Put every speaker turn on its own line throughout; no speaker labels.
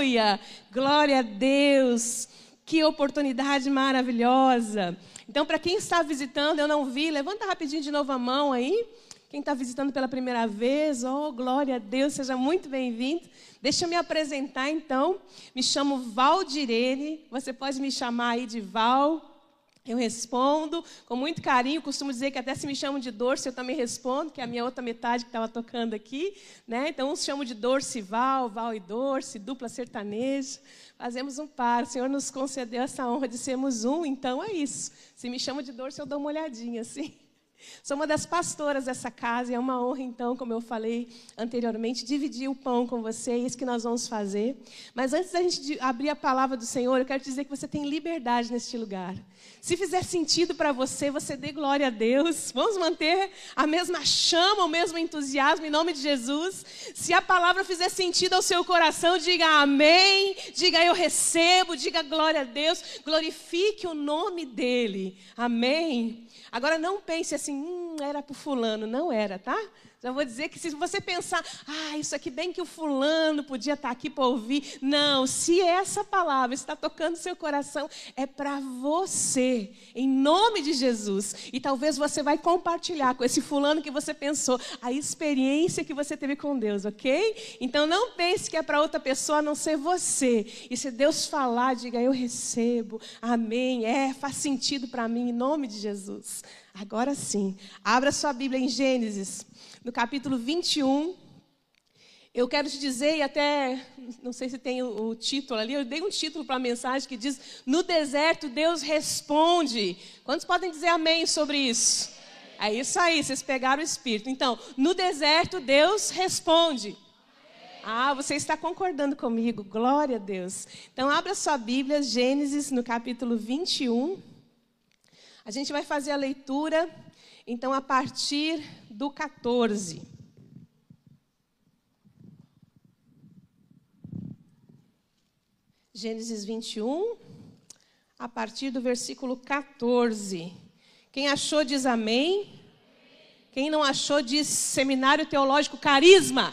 Aleluia! Glória a Deus! Que oportunidade maravilhosa! Então, para quem está visitando, eu não vi, levanta rapidinho de novo a mão aí. Quem está visitando pela primeira vez, oh, glória a Deus, seja muito bem-vindo. Deixa eu me apresentar então. Me chamo Valdirene, você pode me chamar aí de Val. Eu respondo com muito carinho, costumo dizer que até se me chamam de Dorce, eu também respondo, que é a minha outra metade que estava tocando aqui. Né? Então, uns chamam de Dorce Val, Val e Dorce, dupla sertaneja. Fazemos um par. O Senhor nos concedeu essa honra de sermos um, então é isso. Se me chamam de Dorce, eu dou uma olhadinha assim. Sou uma das pastoras dessa casa e é uma honra, então, como eu falei anteriormente, dividir o pão com vocês, que nós vamos fazer. Mas antes da gente abrir a palavra do Senhor, eu quero dizer que você tem liberdade neste lugar. Se fizer sentido para você, você dê glória a Deus. Vamos manter a mesma chama, o mesmo entusiasmo em nome de Jesus. Se a palavra fizer sentido ao seu coração, diga amém, diga eu recebo, diga glória a Deus, glorifique o nome dele. Amém. Agora não pense assim, hum, era para fulano. Não era, tá? Já vou dizer que se você pensar, ah, isso aqui bem que o fulano podia estar tá aqui para ouvir. Não, se essa palavra está tocando seu coração, é para você, em nome de Jesus. E talvez você vai compartilhar com esse fulano que você pensou, a experiência que você teve com Deus, ok? Então não pense que é para outra pessoa a não ser você. E se Deus falar, diga, eu recebo, amém, é, faz sentido para mim, em nome de Jesus. Agora sim, abra sua Bíblia em Gênesis no capítulo 21. Eu quero te dizer, e até, não sei se tem o, o título ali, eu dei um título para a mensagem que diz: No deserto Deus responde. Quantos podem dizer amém sobre isso? É isso aí, vocês pegaram o espírito. Então, no deserto Deus responde. Ah, você está concordando comigo, glória a Deus. Então, abra sua Bíblia, Gênesis, no capítulo 21. A gente vai fazer a leitura, então, a partir do 14. Gênesis 21, a partir do versículo 14. Quem achou diz amém. Quem não achou diz Seminário Teológico Carisma.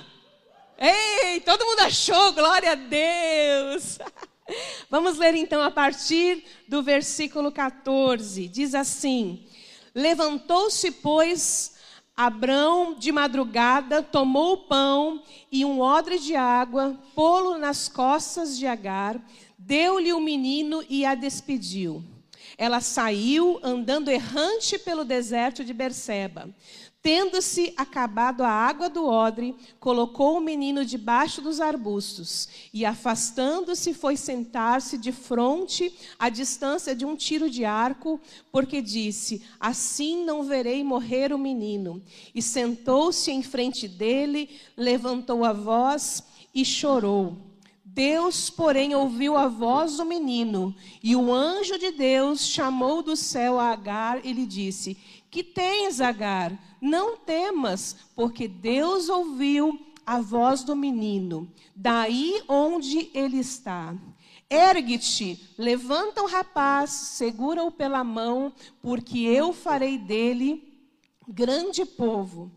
Ei, todo mundo achou, glória a Deus. Vamos ler então a partir do versículo 14. Diz assim: Levantou-se, pois, Abrão, de madrugada, tomou o pão e um odre de água, pô-lo nas costas de Agar, deu-lhe o menino e a despediu. Ela saiu andando errante pelo deserto de Berseba. Tendo-se acabado a água do odre, colocou o menino debaixo dos arbustos e, afastando-se, foi sentar-se de frente, à distância de um tiro de arco, porque disse: Assim não verei morrer o menino. E sentou-se em frente dele, levantou a voz e chorou. Deus, porém, ouviu a voz do menino, e o anjo de Deus chamou do céu a Agar e lhe disse: Que tens, Agar? Não temas, porque Deus ouviu a voz do menino, daí onde ele está. Ergue-te, levanta o rapaz, segura-o pela mão, porque eu farei dele grande povo.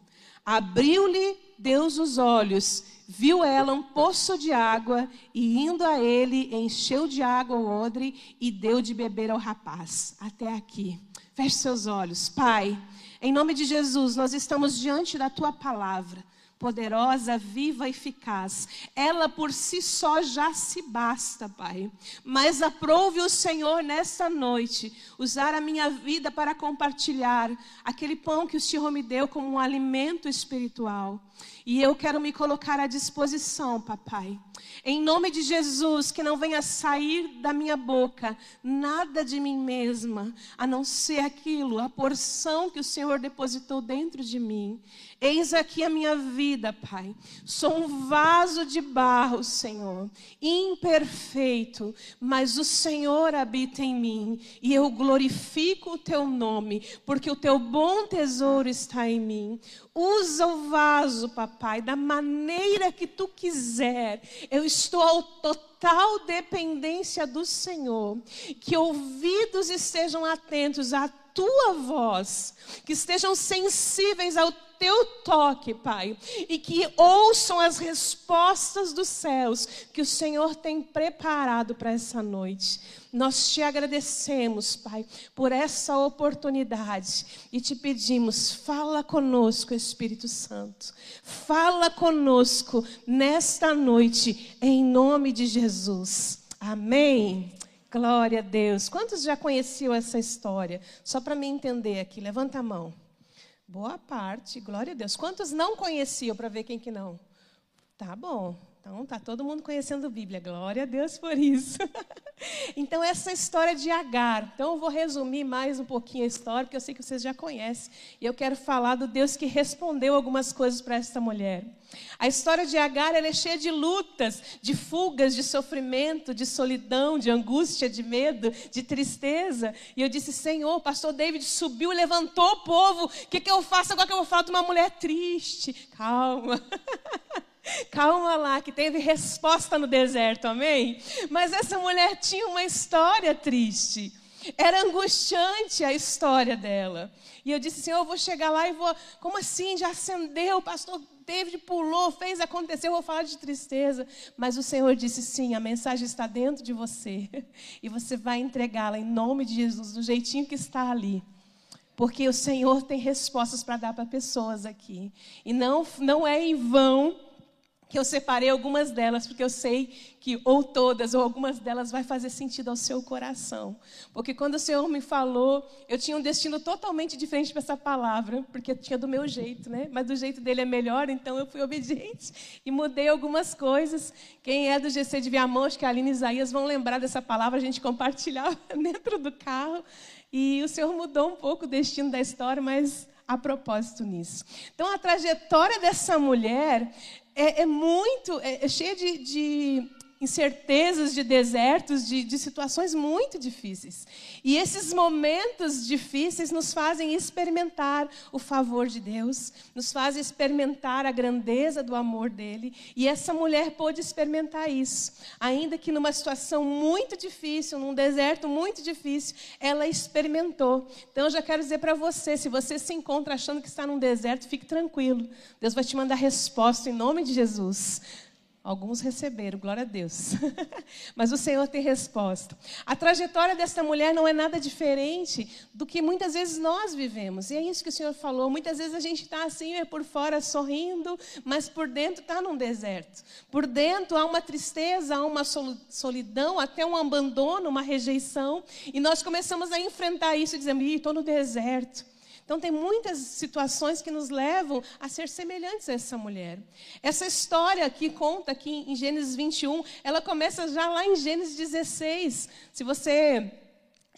Abriu-lhe Deus os olhos, viu ela um poço de água, e indo a ele, encheu de água o odre e deu de beber ao rapaz. Até aqui. Feche seus olhos. Pai. Em nome de Jesus, nós estamos diante da tua palavra, poderosa, viva e eficaz. Ela por si só já se basta, Pai. Mas aprove o Senhor nesta noite usar a minha vida para compartilhar aquele pão que o Senhor me deu como um alimento espiritual. E eu quero me colocar à disposição, papai. Em nome de Jesus, que não venha sair da minha boca nada de mim mesma, a não ser aquilo, a porção que o Senhor depositou dentro de mim. Eis aqui a minha vida, Pai. Sou um vaso de barro, Senhor, imperfeito, mas o Senhor habita em mim e eu glorifico o teu nome, porque o teu bom tesouro está em mim. Usa o vaso, papai, da maneira que tu quiser. Eu estou ao total dependência do Senhor. Que ouvidos estejam atentos à tua voz, que estejam sensíveis ao teu toque, Pai, e que ouçam as respostas dos céus que o Senhor tem preparado para essa noite. Nós te agradecemos, Pai, por essa oportunidade e te pedimos, fala conosco, Espírito Santo. Fala conosco nesta noite, em nome de Jesus. Amém. Glória a Deus. Quantos já conheciam essa história? Só para me entender aqui, levanta a mão. Boa parte, glória a Deus. Quantos não conheciam para ver quem que não? Tá bom. Então tá todo mundo conhecendo a Bíblia. Glória a Deus por isso. então essa história de Agar. Então eu vou resumir mais um pouquinho a história, porque eu sei que vocês já conhecem, e eu quero falar do Deus que respondeu algumas coisas para essa mulher. A história de Agar é cheia de lutas, de fugas, de sofrimento, de solidão, de angústia, de medo, de tristeza. E eu disse: Senhor, o pastor David subiu levantou o povo. O que, que eu faço agora que eu vou falar de uma mulher triste? Calma. Calma lá, que teve resposta no deserto, amém? Mas essa mulher tinha uma história triste. Era angustiante a história dela. E eu disse, Senhor, eu vou chegar lá e vou. Como assim? Já acendeu, o pastor David pulou, fez acontecer, eu vou falar de tristeza. Mas o Senhor disse: sim, a mensagem está dentro de você. E você vai entregá-la em nome de Jesus, do jeitinho que está ali. Porque o Senhor tem respostas para dar para pessoas aqui. E não, não é em vão que eu separei algumas delas, porque eu sei que ou todas ou algumas delas vai fazer sentido ao seu coração. Porque quando o Senhor me falou, eu tinha um destino totalmente diferente para essa palavra, porque tinha do meu jeito, né? Mas do jeito dele é melhor, então eu fui obediente e mudei algumas coisas. Quem é do GC de Viamão, acho que a Aline e Isaías vão lembrar dessa palavra, a gente compartilhava dentro do carro. E o Senhor mudou um pouco o destino da história, mas a propósito nisso. Então, a trajetória dessa mulher é, é muito, é, é cheia de, de incertezas, de desertos, de, de, situações muito difíceis. E esses momentos difíceis nos fazem experimentar o favor de Deus, nos fazem experimentar a grandeza do amor dele. E essa mulher pôde experimentar isso. Ainda que numa situação muito difícil, num deserto muito difícil, ela experimentou. Então eu já quero dizer para você: se você se encontra achando que está num deserto, fique tranquilo. Deus vai te mandar resposta em nome de Jesus. Alguns receberam, glória a Deus. Mas o Senhor tem resposta. A trajetória dessa mulher não é nada diferente do que muitas vezes nós vivemos. E é isso que o Senhor falou. Muitas vezes a gente está assim, é por fora sorrindo, mas por dentro está num deserto. Por dentro há uma tristeza, há uma solidão, até um abandono, uma rejeição. E nós começamos a enfrentar isso dizemos: estou no deserto. Então, tem muitas situações que nos levam a ser semelhantes a essa mulher. Essa história que conta aqui em Gênesis 21, ela começa já lá em Gênesis 16. Se você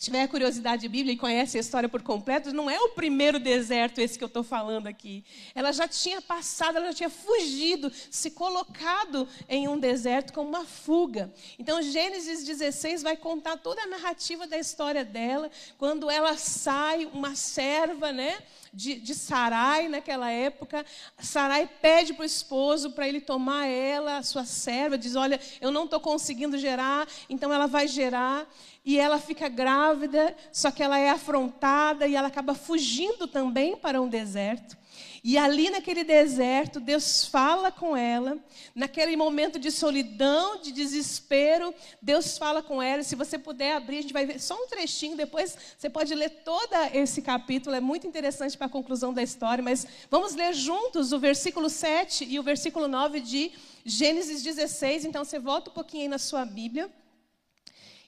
tiver curiosidade de Bíblia e conhece a história por completo, não é o primeiro deserto esse que eu estou falando aqui. Ela já tinha passado, ela já tinha fugido, se colocado em um deserto como uma fuga. Então, Gênesis 16 vai contar toda a narrativa da história dela, quando ela sai, uma serva, né? De, de Sarai naquela época. Sarai pede para o esposo para ele tomar ela, a sua serva, diz: Olha, eu não estou conseguindo gerar, então ela vai gerar e ela fica grávida, só que ela é afrontada e ela acaba fugindo também para um deserto. E ali naquele deserto, Deus fala com ela, naquele momento de solidão, de desespero, Deus fala com ela. Se você puder abrir, a gente vai ver só um trechinho, depois você pode ler todo esse capítulo, é muito interessante para a conclusão da história, mas vamos ler juntos o versículo 7 e o versículo 9 de Gênesis 16. Então você volta um pouquinho aí na sua Bíblia.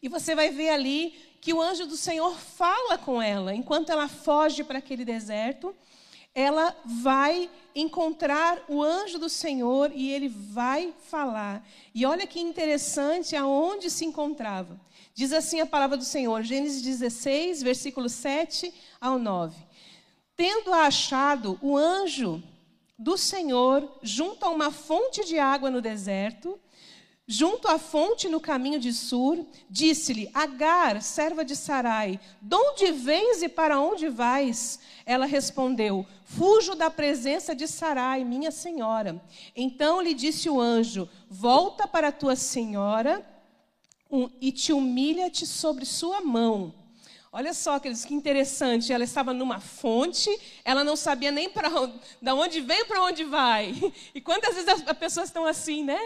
E você vai ver ali que o anjo do Senhor fala com ela. Enquanto ela foge para aquele deserto, ela vai encontrar o anjo do Senhor e ele vai falar. E olha que interessante aonde se encontrava. Diz assim a palavra do Senhor, Gênesis 16, versículo 7 ao 9. Tendo achado o anjo do Senhor junto a uma fonte de água no deserto, junto à fonte no caminho de Sur, disse-lhe: Agar, serva de Sarai, de onde vens e para onde vais? Ela respondeu: Fujo da presença de Sarai, minha senhora. Então lhe disse o anjo: Volta para tua senhora e te humilha-te sobre sua mão. Olha só, queridos, que interessante. Ela estava numa fonte, ela não sabia nem para onde, da onde vem para onde vai. E quantas vezes as pessoas estão assim, né?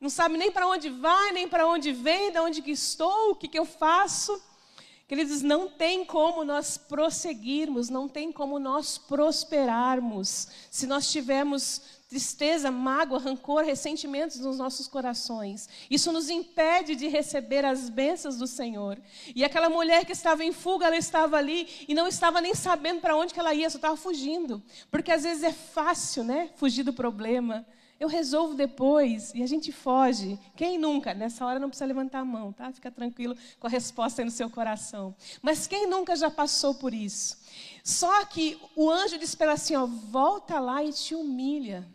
Não sabe nem para onde vai, nem para onde vem, de onde que estou, o que, que eu faço. Queridos, não tem como nós prosseguirmos, não tem como nós prosperarmos se nós tivermos tristeza, mágoa, rancor, ressentimentos nos nossos corações. Isso nos impede de receber as bênçãos do Senhor. E aquela mulher que estava em fuga, ela estava ali e não estava nem sabendo para onde ela ia, só estava fugindo. Porque às vezes é fácil, né, fugir do problema. Eu resolvo depois e a gente foge. Quem nunca? Nessa hora não precisa levantar a mão, tá? Fica tranquilo com a resposta aí no seu coração. Mas quem nunca já passou por isso? Só que o anjo diz para ela assim: ó, volta lá e te humilha.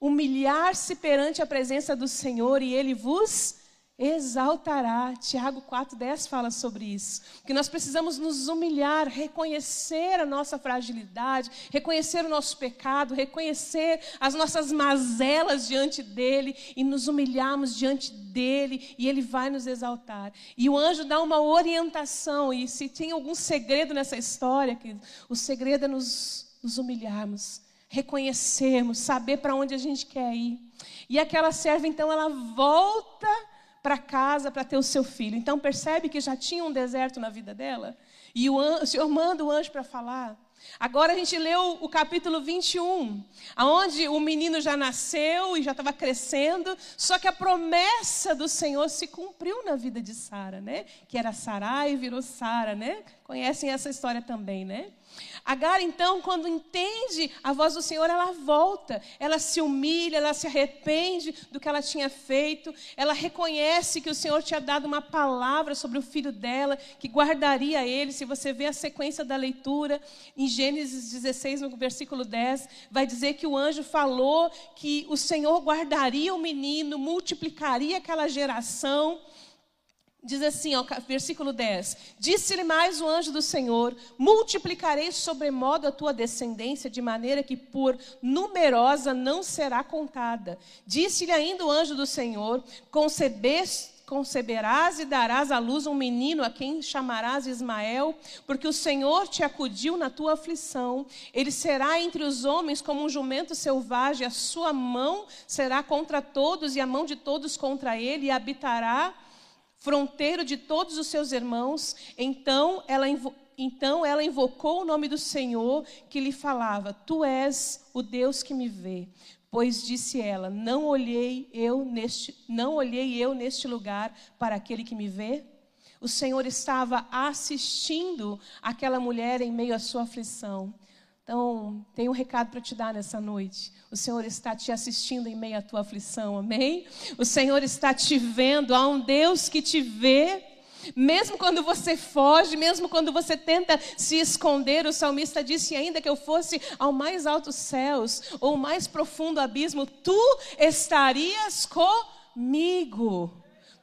Humilhar-se perante a presença do Senhor e ele vos exaltará. Tiago 4,10 fala sobre isso. Que nós precisamos nos humilhar, reconhecer a nossa fragilidade, reconhecer o nosso pecado, reconhecer as nossas mazelas diante dele e nos humilharmos diante dele e ele vai nos exaltar. E o anjo dá uma orientação, e se tem algum segredo nessa história, que o segredo é nos, nos humilharmos, reconhecermos, saber para onde a gente quer ir. E aquela serva, então, ela volta para casa para ter o seu filho. Então percebe que já tinha um deserto na vida dela? E o, anjo, o Senhor manda o anjo para falar. Agora a gente leu o capítulo 21, aonde o menino já nasceu e já estava crescendo, só que a promessa do Senhor se cumpriu na vida de Sara, né? Que era Sarai e virou Sara, né? Conhecem essa história também, né? Agar, então, quando entende a voz do Senhor, ela volta, ela se humilha, ela se arrepende do que ela tinha feito, ela reconhece que o Senhor tinha dado uma palavra sobre o filho dela, que guardaria ele. Se você vê a sequência da leitura, em Gênesis 16, no versículo 10, vai dizer que o anjo falou que o Senhor guardaria o menino, multiplicaria aquela geração. Diz assim, ó, versículo 10: Disse-lhe mais o anjo do Senhor: Multiplicarei sobremodo a tua descendência, de maneira que por numerosa não será contada. Disse-lhe ainda o anjo do Senhor: Conceberás e darás à luz um menino a quem chamarás Ismael, porque o Senhor te acudiu na tua aflição. Ele será entre os homens como um jumento selvagem, a sua mão será contra todos e a mão de todos contra ele, e habitará fronteiro de todos os seus irmãos. Então ela, então ela invocou o nome do Senhor que lhe falava: Tu és o Deus que me vê. Pois disse ela: Não olhei eu neste, não olhei eu neste lugar para aquele que me vê. O Senhor estava assistindo aquela mulher em meio à sua aflição. Então, tem um recado para te dar nessa noite. O Senhor está te assistindo em meio à tua aflição, amém? O Senhor está te vendo, há um Deus que te vê. Mesmo quando você foge, mesmo quando você tenta se esconder, o salmista disse ainda que eu fosse ao mais altos céus ou mais profundo abismo, tu estarias comigo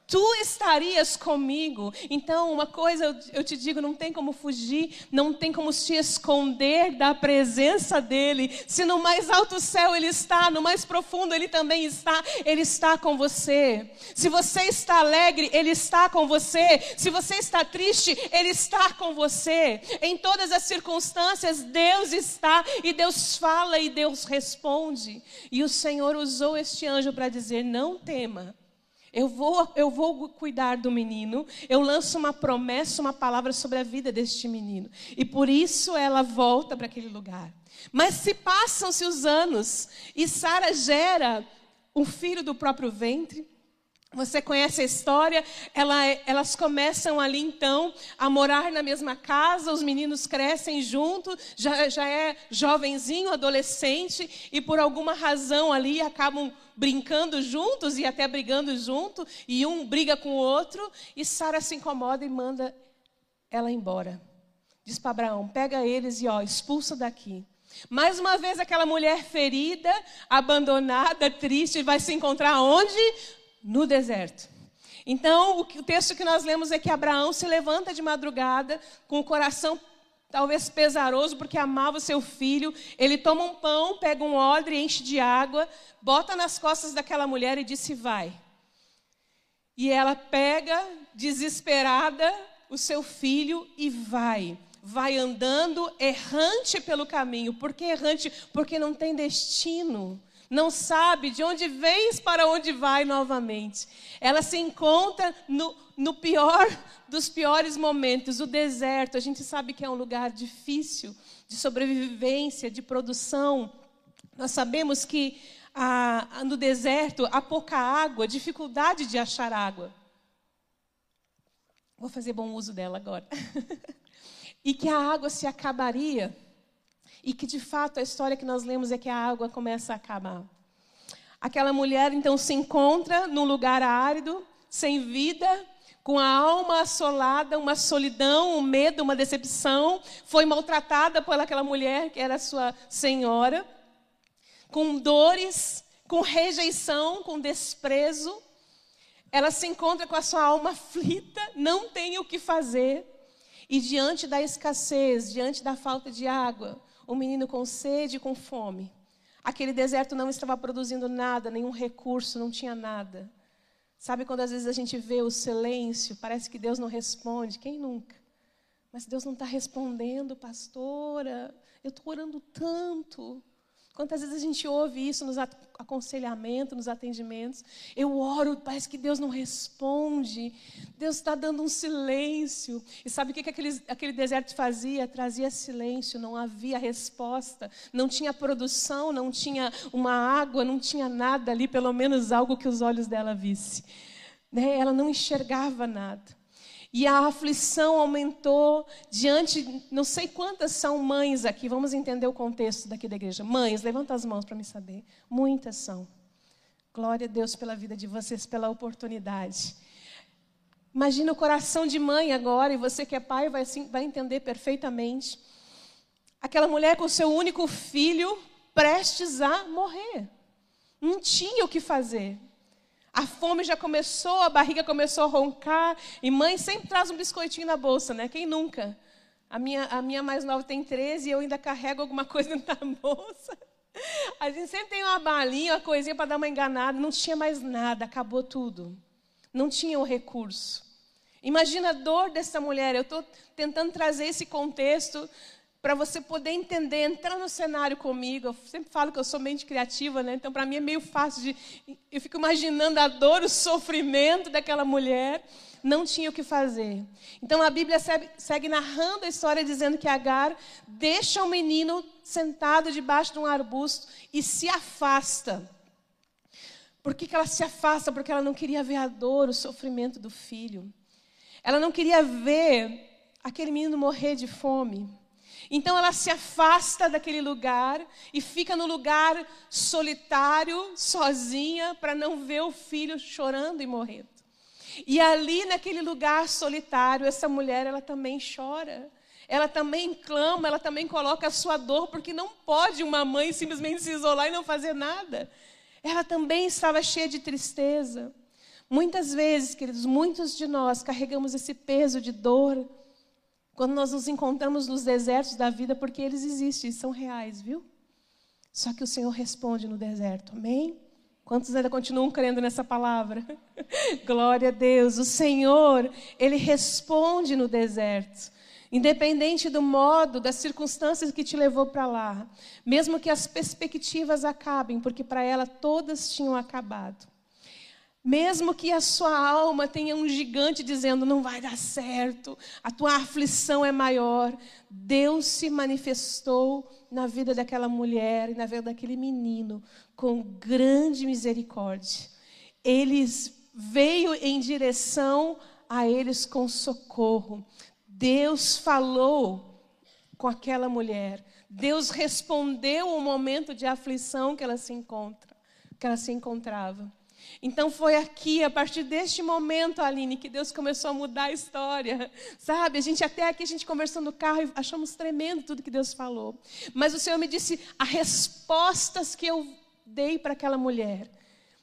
tu estarias comigo. Então, uma coisa eu, te digo: não tem como fugir, não tem como se esconder da presença dEle. Se no mais alto céu Ele está, no mais profundo Ele também está, Ele está com você. Se você está alegre, Ele está com você. Se você está triste, Ele está com você. Em todas as circunstâncias, Deus está e Deus fala e Deus responde. E o Senhor usou este anjo para dizer: não tema. Eu vou, eu vou cuidar do menino. Eu lanço uma promessa, uma palavra sobre a vida deste menino. E por isso ela volta para aquele lugar. Mas se passam-se os anos e Sara gera um filho do próprio ventre. Você conhece a história? Ela, elas começam ali então a morar na mesma casa, os meninos crescem junto, já, já é jovenzinho, adolescente, e por alguma razão ali acabam brincando juntos e até brigando junto, e um briga com o outro, e Sara se incomoda e manda ela embora. Diz para Abraão: pega eles e ó, expulsa daqui. Mais uma vez aquela mulher ferida, abandonada, triste, vai se encontrar onde? No deserto. Então, o texto que nós lemos é que Abraão se levanta de madrugada com o coração talvez pesaroso, porque amava seu filho. Ele toma um pão, pega um odre, enche de água, bota nas costas daquela mulher e disse: Vai. E ela pega, desesperada, o seu filho e vai. Vai andando errante pelo caminho. Por que errante? Porque não tem destino. Não sabe de onde vens para onde vai novamente. Ela se encontra no, no pior dos piores momentos, o deserto. A gente sabe que é um lugar difícil de sobrevivência, de produção. Nós sabemos que ah, no deserto há pouca água, dificuldade de achar água. Vou fazer bom uso dela agora. e que a água se acabaria. E que de fato a história que nós lemos é que a água começa a acabar. Aquela mulher então se encontra num lugar árido, sem vida, com a alma assolada, uma solidão, um medo, uma decepção. Foi maltratada por aquela mulher que era sua senhora, com dores, com rejeição, com desprezo ela se encontra com a sua alma aflita, não tem o que fazer. E diante da escassez, diante da falta de água, o menino com sede, com fome. Aquele deserto não estava produzindo nada, nenhum recurso, não tinha nada. Sabe quando às vezes a gente vê o silêncio, parece que Deus não responde? Quem nunca? Mas Deus não está respondendo, pastora. Eu estou orando tanto. Quantas vezes a gente ouve isso nos aconselhamentos, nos atendimentos? Eu oro, parece que Deus não responde. Deus está dando um silêncio. E sabe o que, que aquele, aquele deserto fazia? Trazia silêncio, não havia resposta. Não tinha produção, não tinha uma água, não tinha nada ali, pelo menos algo que os olhos dela visse. Né? Ela não enxergava nada. E a aflição aumentou diante, não sei quantas são mães aqui, vamos entender o contexto daqui da igreja. Mães, levanta as mãos para me saber. Muitas são. Glória a Deus pela vida de vocês, pela oportunidade. Imagina o coração de mãe agora, e você que é pai vai, vai entender perfeitamente. Aquela mulher com seu único filho prestes a morrer. Não tinha o que fazer. A fome já começou, a barriga começou a roncar. E mãe sempre traz um biscoitinho na bolsa, né? Quem nunca? A minha, a minha mais nova tem 13 e eu ainda carrego alguma coisa na bolsa. A gente sempre tem uma balinha, uma coisinha para dar uma enganada. Não tinha mais nada, acabou tudo. Não tinha o recurso. Imagina a dor dessa mulher. Eu estou tentando trazer esse contexto para você poder entender, entrar no cenário comigo. Eu sempre falo que eu sou mente criativa, né? Então, para mim é meio fácil de. Eu fico imaginando a dor, o sofrimento daquela mulher. Não tinha o que fazer. Então, a Bíblia segue, narrando a história, dizendo que Agar deixa o menino sentado debaixo de um arbusto e se afasta. Por que, que ela se afasta? Porque ela não queria ver a dor, o sofrimento do filho. Ela não queria ver aquele menino morrer de fome. Então ela se afasta daquele lugar e fica no lugar solitário, sozinha, para não ver o filho chorando e morrendo. E ali naquele lugar solitário, essa mulher ela também chora. Ela também clama, ela também coloca a sua dor, porque não pode uma mãe simplesmente se isolar e não fazer nada. Ela também estava cheia de tristeza. Muitas vezes, queridos, muitos de nós carregamos esse peso de dor, quando nós nos encontramos nos desertos da vida, porque eles existem, são reais, viu? Só que o Senhor responde no deserto, amém? Quantos ainda continuam crendo nessa palavra? Glória a Deus. O Senhor, Ele responde no deserto. Independente do modo, das circunstâncias que te levou para lá. Mesmo que as perspectivas acabem, porque para ela todas tinham acabado. Mesmo que a sua alma tenha um gigante dizendo não vai dar certo, a tua aflição é maior, Deus se manifestou na vida daquela mulher e na vida daquele menino com grande misericórdia. Ele veio em direção a eles com socorro. Deus falou com aquela mulher. Deus respondeu o momento de aflição que ela se encontra, que ela se encontrava. Então foi aqui, a partir deste momento, Aline, que Deus começou a mudar a história. Sabe? A gente até aqui a gente conversou no carro e achamos tremendo tudo que Deus falou. Mas o Senhor me disse as respostas que eu dei para aquela mulher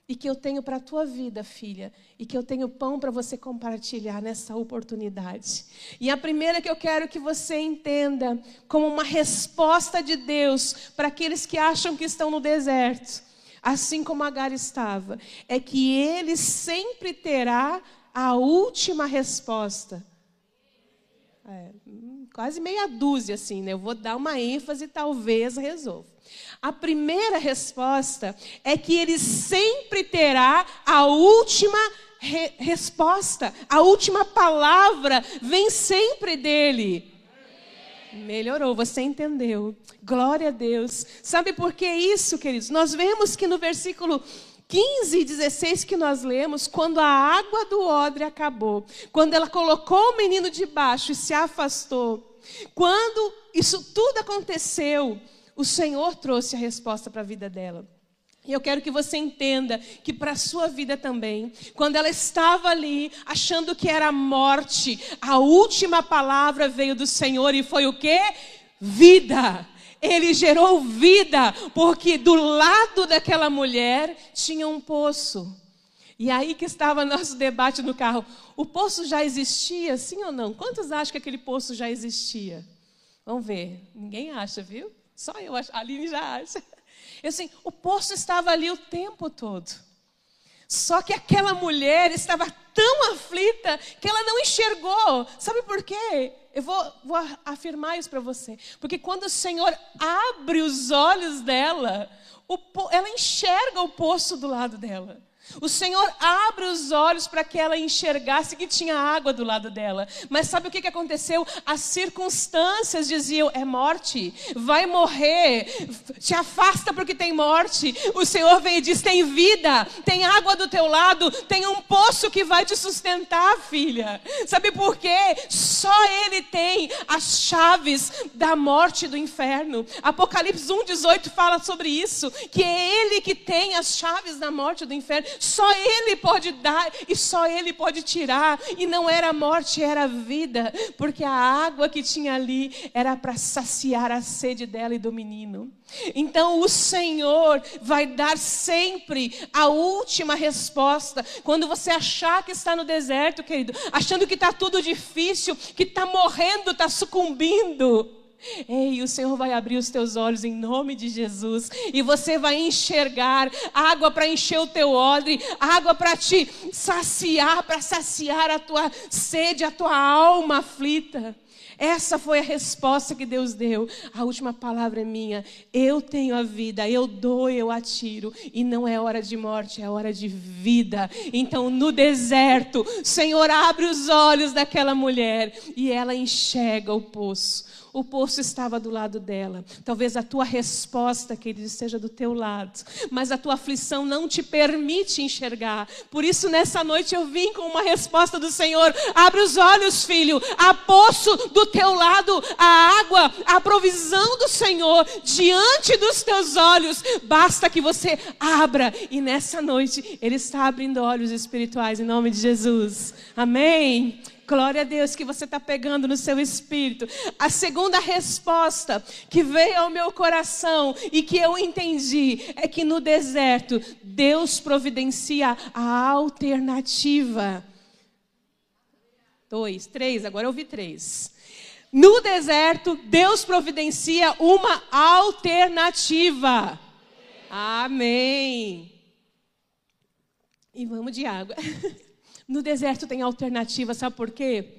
e que eu tenho para a tua vida, filha, e que eu tenho pão para você compartilhar nessa oportunidade. E a primeira que eu quero que você entenda como uma resposta de Deus para aqueles que acham que estão no deserto assim como Agar estava, é que ele sempre terá a última resposta. É, quase meia dúzia, assim, né? Eu vou dar uma ênfase, talvez resolva. A primeira resposta é que ele sempre terá a última re resposta, a última palavra vem sempre dele. Melhorou, você entendeu. Glória a Deus. Sabe por que isso, queridos? Nós vemos que no versículo 15 e 16 que nós lemos, quando a água do odre acabou, quando ela colocou o menino debaixo e se afastou, quando isso tudo aconteceu, o Senhor trouxe a resposta para a vida dela. E eu quero que você entenda que para a sua vida também, quando ela estava ali achando que era morte, a última palavra veio do Senhor e foi o que? Vida. Ele gerou vida, porque do lado daquela mulher tinha um poço. E aí que estava nosso debate no carro. O poço já existia, sim ou não? Quantos acham que aquele poço já existia? Vamos ver. Ninguém acha, viu? Só eu acho. A Aline já acha. Assim, o poço estava ali o tempo todo. Só que aquela mulher estava tão aflita que ela não enxergou. Sabe por quê? Eu vou, vou afirmar isso para você. Porque quando o Senhor abre os olhos dela, ela enxerga o poço do lado dela. O Senhor abre os olhos para que ela enxergasse que tinha água do lado dela. Mas sabe o que, aconteceu? As circunstâncias diziam: é morte, vai morrer, te afasta porque tem morte. O Senhor veio e diz: tem vida, tem água do teu lado, tem um poço que vai te sustentar, filha. Sabe por quê? Só Ele tem as chaves da morte e do inferno. Apocalipse 1,18 fala sobre isso: que é Ele que tem as chaves da morte e do inferno. Só Ele pode dar e só Ele pode tirar. E não era morte, era vida, porque a água que tinha ali era para saciar a sede dela e do menino. Então o Senhor vai dar sempre a última resposta. Quando você achar que está no deserto, querido, achando que está tudo difícil, que está morrendo, está sucumbindo. Ei, o Senhor vai abrir os teus olhos em nome de Jesus e você vai enxergar água para encher o teu odre, água para te saciar, para saciar a tua sede, a tua alma aflita. Essa foi a resposta que Deus deu. A última palavra é minha. Eu tenho a vida, eu dou, eu atiro. E não é hora de morte, é hora de vida. Então, no deserto, Senhor abre os olhos daquela mulher e ela enxerga o poço o poço estava do lado dela. Talvez a tua resposta, querido, esteja do teu lado, mas a tua aflição não te permite enxergar. Por isso, nessa noite eu vim com uma resposta do Senhor: abre os olhos, filho, há poço do teu lado, a água, a provisão do Senhor diante dos teus olhos. Basta que você abra, e nessa noite Ele está abrindo olhos espirituais em nome de Jesus. Amém. Glória a Deus que você está pegando no seu espírito. A segunda resposta que veio ao meu coração e que eu entendi é que no deserto Deus providencia a alternativa. Dois, três, agora eu vi três. No deserto, Deus providencia uma alternativa. Amém. E vamos de água. No deserto tem alternativa, sabe por quê?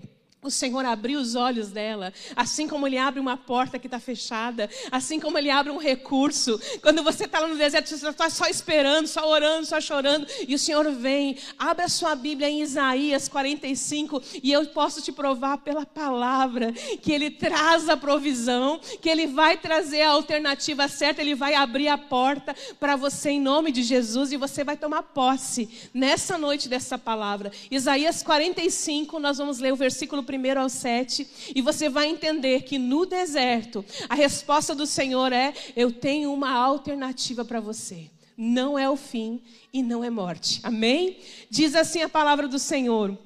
O Senhor abriu os olhos dela, assim como Ele abre uma porta que está fechada, assim como Ele abre um recurso. Quando você está lá no deserto, você está só esperando, só orando, só chorando, e o Senhor vem. Abre a sua Bíblia em Isaías 45, e eu posso te provar pela palavra que Ele traz a provisão, que Ele vai trazer a alternativa certa, Ele vai abrir a porta para você em nome de Jesus, e você vai tomar posse nessa noite dessa palavra. Isaías 45, nós vamos ler o versículo 1 1 ao 7, e você vai entender que no deserto, a resposta do Senhor é: Eu tenho uma alternativa para você. Não é o fim e não é morte. Amém? Diz assim a palavra do Senhor.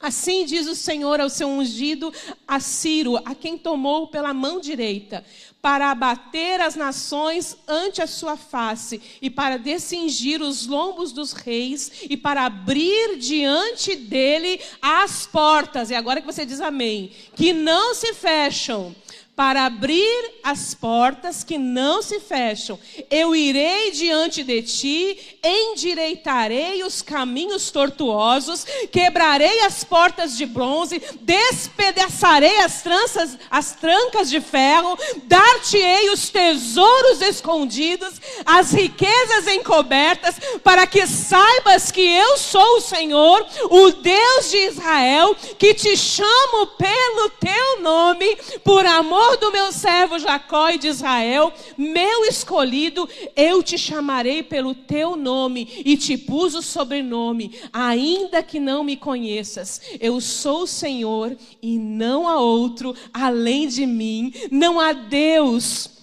Assim diz o Senhor ao seu ungido, a Ciro, a quem tomou pela mão direita, para abater as nações ante a sua face, e para descingir os lombos dos reis, e para abrir diante dele as portas. E agora que você diz amém, que não se fecham, para abrir as portas que não se fecham. Eu irei diante de ti, endireitarei os caminhos tortuosos, quebrarei as portas de bronze, despedaçarei as tranças, as trancas de ferro, dar-te-ei os tesouros escondidos, as riquezas encobertas, para que saibas que eu sou o Senhor, o Deus de Israel, que te chamo pelo teu nome, por amor do meu servo Jacó e de Israel, meu escolhido, eu te chamarei pelo teu nome e te pus o sobrenome, ainda que não me conheças. Eu sou o Senhor e não há outro além de mim, não há Deus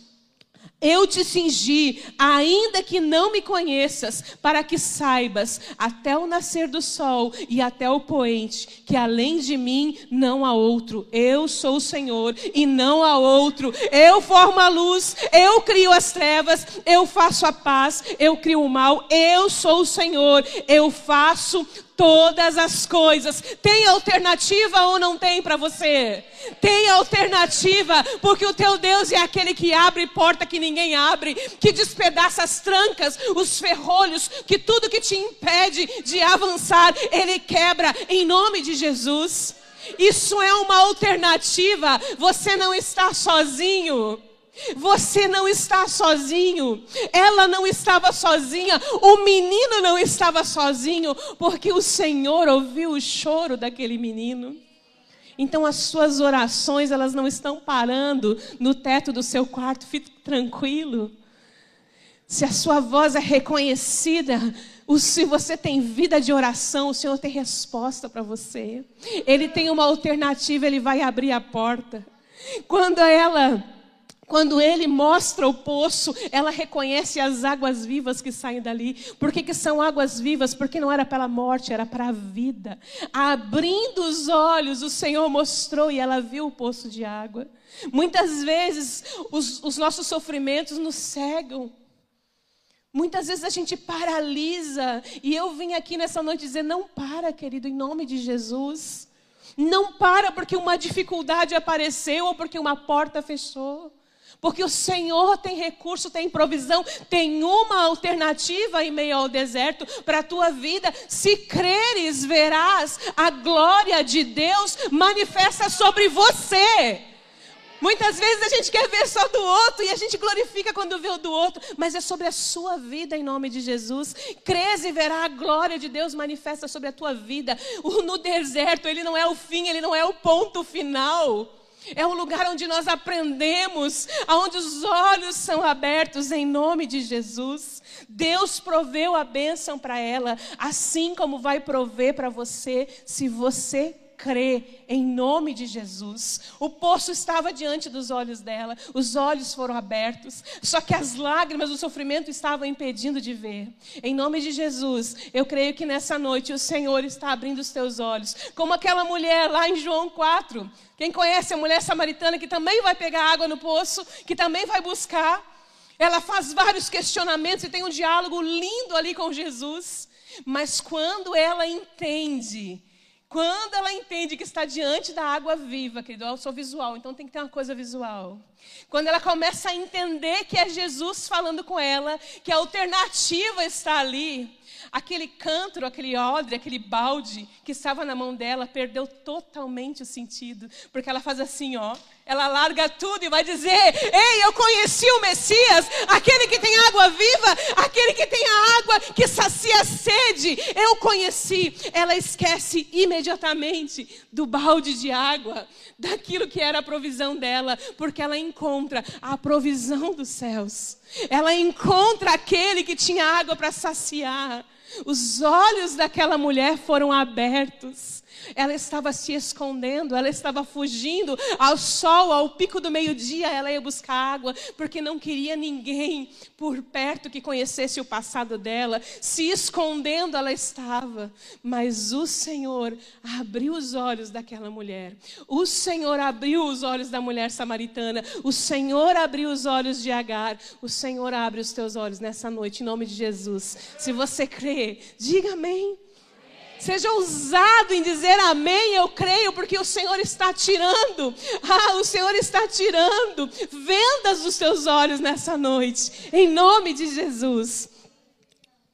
eu te cingi, ainda que não me conheças, para que saibas, até o nascer do sol e até o poente, que além de mim não há outro. Eu sou o Senhor e não há outro. Eu formo a luz, eu crio as trevas, eu faço a paz, eu crio o mal. Eu sou o Senhor, eu faço todas as coisas. Tem alternativa ou não tem para você? Tem alternativa, porque o teu Deus é aquele que abre porta que ninguém abre, que despedaça as trancas, os ferrolhos, que tudo que te impede de avançar, ele quebra em nome de Jesus. Isso é uma alternativa. Você não está sozinho. Você não está sozinho, ela não estava sozinha, o menino não estava sozinho, porque o Senhor ouviu o choro daquele menino. Então as suas orações, elas não estão parando no teto do seu quarto, fique tranquilo. Se a sua voz é reconhecida, se você tem vida de oração, o Senhor tem resposta para você. Ele tem uma alternativa, ele vai abrir a porta. Quando ela quando ele mostra o poço, ela reconhece as águas vivas que saem dali. Por que, que são águas vivas? Porque não era pela morte, era para a vida. Abrindo os olhos, o Senhor mostrou e ela viu o poço de água. Muitas vezes os, os nossos sofrimentos nos cegam. Muitas vezes a gente paralisa. E eu vim aqui nessa noite dizer: não para, querido, em nome de Jesus. Não para porque uma dificuldade apareceu ou porque uma porta fechou. Porque o Senhor tem recurso, tem provisão, tem uma alternativa em meio ao deserto para a tua vida. Se creres, verás a glória de Deus manifesta sobre você. Muitas vezes a gente quer ver só do outro e a gente glorifica quando vê o do outro, mas é sobre a sua vida em nome de Jesus. Crês e verá a glória de Deus manifesta sobre a tua vida. no deserto, ele não é o fim, ele não é o ponto final. É um lugar onde nós aprendemos, onde os olhos são abertos em nome de Jesus. Deus proveu a bênção para ela, assim como vai prover para você, se você crê em nome de Jesus. O poço estava diante dos olhos dela, os olhos foram abertos, só que as lágrimas do sofrimento estavam impedindo de ver. Em nome de Jesus, eu creio que nessa noite o Senhor está abrindo os teus olhos, como aquela mulher lá em João 4. Quem conhece a mulher samaritana que também vai pegar água no poço, que também vai buscar. Ela faz vários questionamentos e tem um diálogo lindo ali com Jesus. Mas quando ela entende quando ela entende que está diante da água viva, querido, eu sou visual, então tem que ter uma coisa visual. Quando ela começa a entender que é Jesus falando com ela, que a alternativa está ali, aquele cântaro, aquele odre, aquele balde que estava na mão dela perdeu totalmente o sentido, porque ela faz assim, ó, ela larga tudo e vai dizer: Ei, eu conheci o Messias, aquele que tem água viva, aquele que tem a água que sacia a sede. Eu conheci. Ela esquece imediatamente do balde de água, daquilo que era a provisão dela, porque ela encontra a provisão dos céus. Ela encontra aquele que tinha água para saciar. Os olhos daquela mulher foram abertos. Ela estava se escondendo, ela estava fugindo ao sol, ao pico do meio-dia, ela ia buscar água, porque não queria ninguém por perto que conhecesse o passado dela. Se escondendo ela estava, mas o Senhor abriu os olhos daquela mulher. O Senhor abriu os olhos da mulher samaritana. O Senhor abriu os olhos de Agar. O Senhor abre os teus olhos nessa noite, em nome de Jesus. Se você crê, diga amém. Seja ousado em dizer amém, eu creio, porque o Senhor está tirando, ah, o Senhor está tirando vendas dos seus olhos nessa noite, em nome de Jesus.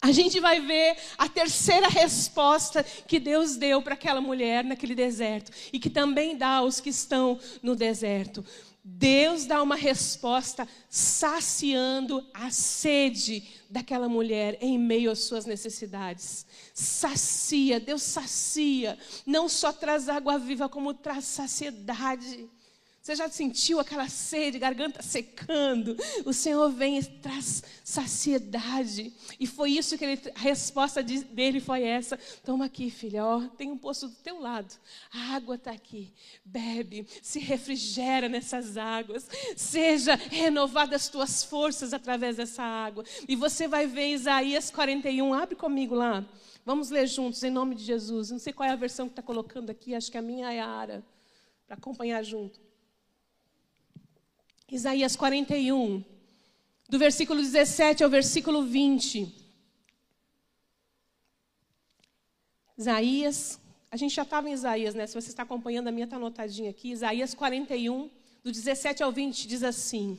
A gente vai ver a terceira resposta que Deus deu para aquela mulher naquele deserto e que também dá aos que estão no deserto. Deus dá uma resposta saciando a sede daquela mulher em meio às suas necessidades. Sacia, Deus sacia, não só traz água viva, como traz saciedade. Você já sentiu aquela sede, garganta secando? O Senhor vem e traz saciedade. E foi isso que ele, a resposta de, dele foi essa: Toma aqui, filha, ó, tem um poço do teu lado. A água está aqui. Bebe, se refrigera nessas águas. Seja renovadas as tuas forças através dessa água. E você vai ver Isaías 41. Abre comigo lá. Vamos ler juntos, em nome de Jesus. Não sei qual é a versão que está colocando aqui, acho que a minha é a Ara, para acompanhar junto. Isaías 41, do versículo 17 ao versículo 20. Isaías, a gente já estava em Isaías, né? Se você está acompanhando, a minha está anotadinha aqui. Isaías 41, do 17 ao 20, diz assim: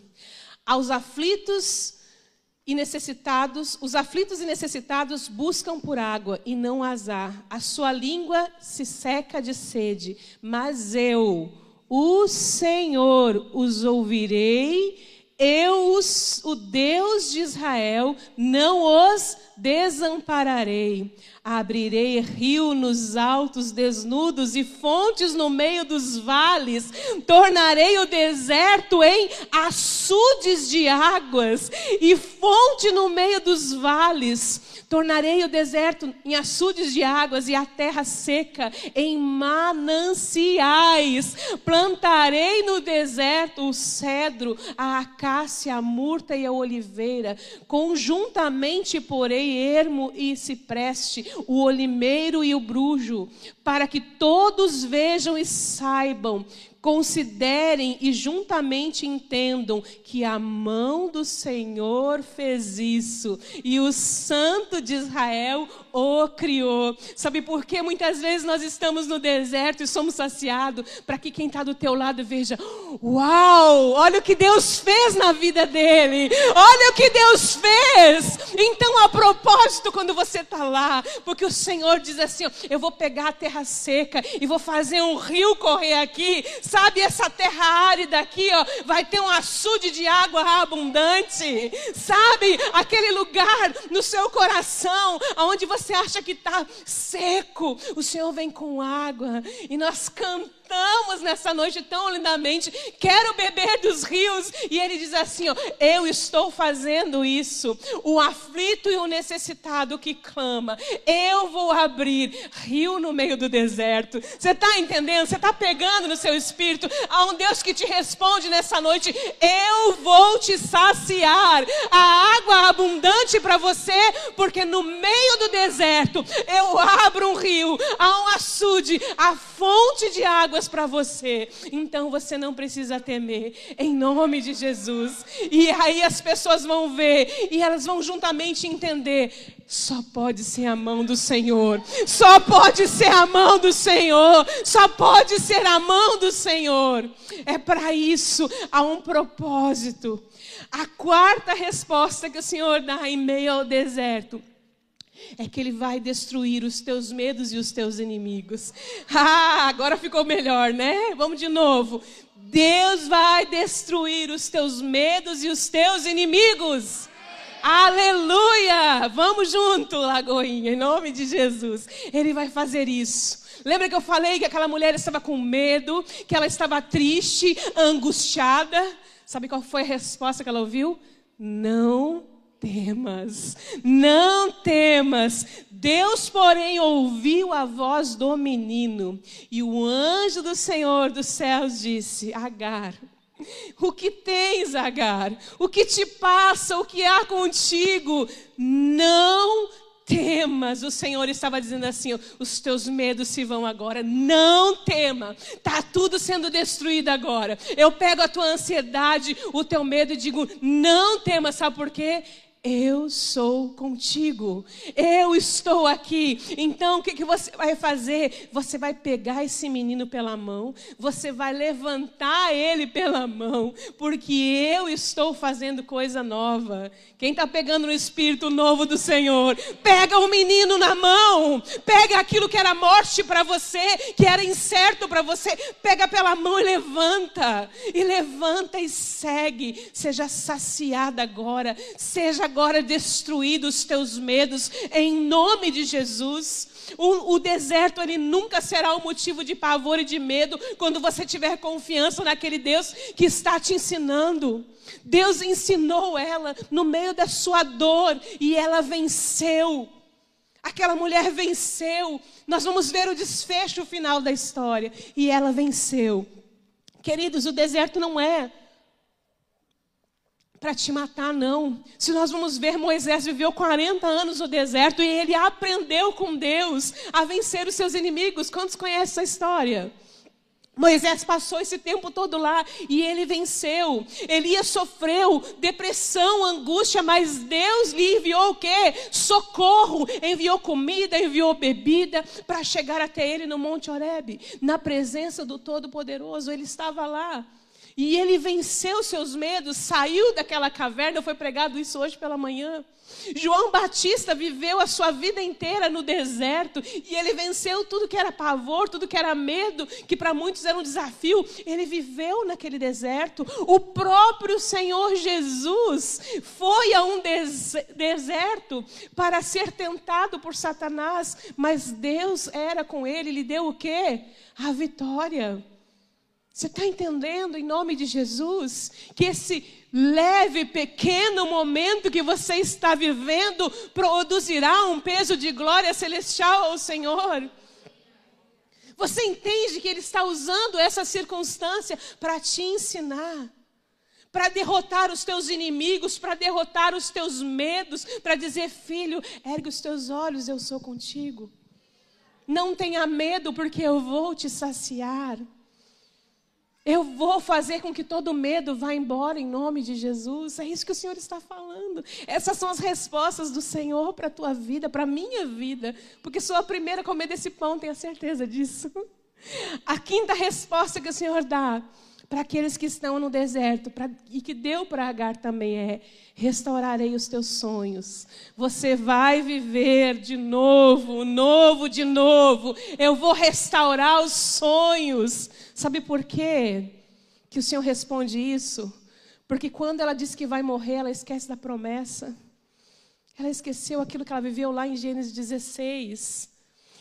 Aos aflitos e necessitados, os aflitos e necessitados buscam por água e não azar. A sua língua se seca de sede, mas eu, o Senhor os ouvirei, eu, os, o Deus de Israel, não os desampararei. Abrirei rio nos altos desnudos e fontes no meio dos vales. Tornarei o deserto em açudes de águas e fonte no meio dos vales. Tornarei o deserto em açudes de águas e a terra seca em mananciais. Plantarei no deserto o cedro, a acácia, a murta e a oliveira. Conjuntamente porei ermo e cipreste, o olimeiro e o brujo, para que todos vejam e saibam considerem e juntamente entendam que a mão do Senhor fez isso e o Santo de Israel o criou. Sabe por que muitas vezes nós estamos no deserto e somos saciados para que quem está do teu lado veja: Uau, olha o que Deus fez na vida dele, olha o que Deus fez. Então, a propósito, quando você está lá, porque o Senhor diz assim: Eu vou pegar a terra seca e vou fazer um rio correr aqui Sabe essa terra árida aqui, ó, vai ter um açude de água abundante. Sabe aquele lugar no seu coração onde você acha que está seco, o Senhor vem com água e nós cantamos cantamos nessa noite tão lindamente, quero beber dos rios. E ele diz assim: ó, Eu estou fazendo isso. O aflito e o necessitado que clama, eu vou abrir rio no meio do deserto. Você está entendendo? Você está pegando no seu espírito. Há um Deus que te responde nessa noite: Eu vou te saciar. A água abundante para você, porque no meio do deserto eu abro um rio, há um açude, a fonte de para você. Então você não precisa temer, em nome de Jesus. E aí as pessoas vão ver e elas vão juntamente entender. Só pode ser a mão do Senhor. Só pode ser a mão do Senhor. Só pode ser a mão do Senhor. É para isso, há um propósito. A quarta resposta que o Senhor dá em meio ao deserto é que Ele vai destruir os teus medos e os teus inimigos. Ah, agora ficou melhor, né? Vamos de novo. Deus vai destruir os teus medos e os teus inimigos. Aleluia! Vamos junto, Lagoinha, em nome de Jesus. Ele vai fazer isso. Lembra que eu falei que aquela mulher estava com medo, que ela estava triste, angustiada? Sabe qual foi a resposta que ela ouviu? Não temas, não temas. Deus, porém, ouviu a voz do menino, e o anjo do Senhor dos céus disse: Agar, o que tens, Agar? O que te passa? O que há contigo? Não temas. O Senhor estava dizendo assim: os teus medos se vão agora. Não tema. Tá tudo sendo destruído agora. Eu pego a tua ansiedade, o teu medo e digo: não tema. Sabe por quê? Eu sou contigo, eu estou aqui. Então, o que, que você vai fazer? Você vai pegar esse menino pela mão, você vai levantar ele pela mão, porque eu estou fazendo coisa nova. Quem está pegando no Espírito novo do Senhor, pega o menino na mão, pega aquilo que era morte para você, que era incerto para você, pega pela mão e levanta, e levanta e segue. Seja saciada agora, seja agora destruído os teus medos, em nome de Jesus. O, o, deserto ele nunca será um motivo de pavor e de medo quando você tiver confiança naquele Deus que está te ensinando. Deus ensinou ela no meio da sua dor e ela venceu. Aquela mulher venceu. Nós vamos ver o desfecho final da história. E ela venceu. Queridos, o deserto não é para te matar, não. Se nós vamos ver, Moisés viveu 40 anos no deserto e ele aprendeu com Deus a vencer os seus inimigos. Quantos conhecem essa história? Moisés passou esse tempo todo lá e ele venceu. Elias sofreu depressão, angústia, mas Deus lhe enviou o quê? Socorro, enviou comida, enviou bebida para chegar até ele no Monte Horebe, na presença do Todo-Poderoso. Ele estava lá. E ele venceu seus medos, saiu daquela caverna, foi pregado isso hoje pela manhã. João Batista viveu a sua vida inteira no deserto e ele venceu tudo que era pavor, tudo que era medo, que para muitos era um desafio. Ele viveu naquele deserto. O próprio Senhor Jesus foi a um des deserto para ser tentado por Satanás, mas Deus era com ele, lhe deu o quê? A vitória. Você está entendendo, em nome de Jesus, que esse leve, pequeno momento que você está vivendo produzirá um peso de glória celestial ao Senhor? Você entende que Ele está usando essa circunstância para te ensinar, para derrotar os teus inimigos, para derrotar os teus medos, para dizer, filho, ergue os teus olhos, eu sou contigo. Não tenha medo, porque eu vou te saciar. Eu vou fazer com que todo medo vá embora em nome de Jesus. É isso que o Senhor está falando. Essas são as respostas do Senhor para a tua vida, para a minha vida. Porque sou a primeira a comer desse pão, tenha certeza disso. A quinta resposta que o Senhor dá para aqueles que estão no deserto pra, e que deu para Agar também é: restaurarei os teus sonhos. Você vai viver de novo, novo de novo. Eu vou restaurar os sonhos. Sabe por quê que o Senhor responde isso? Porque quando ela diz que vai morrer, ela esquece da promessa. Ela esqueceu aquilo que ela viveu lá em Gênesis 16.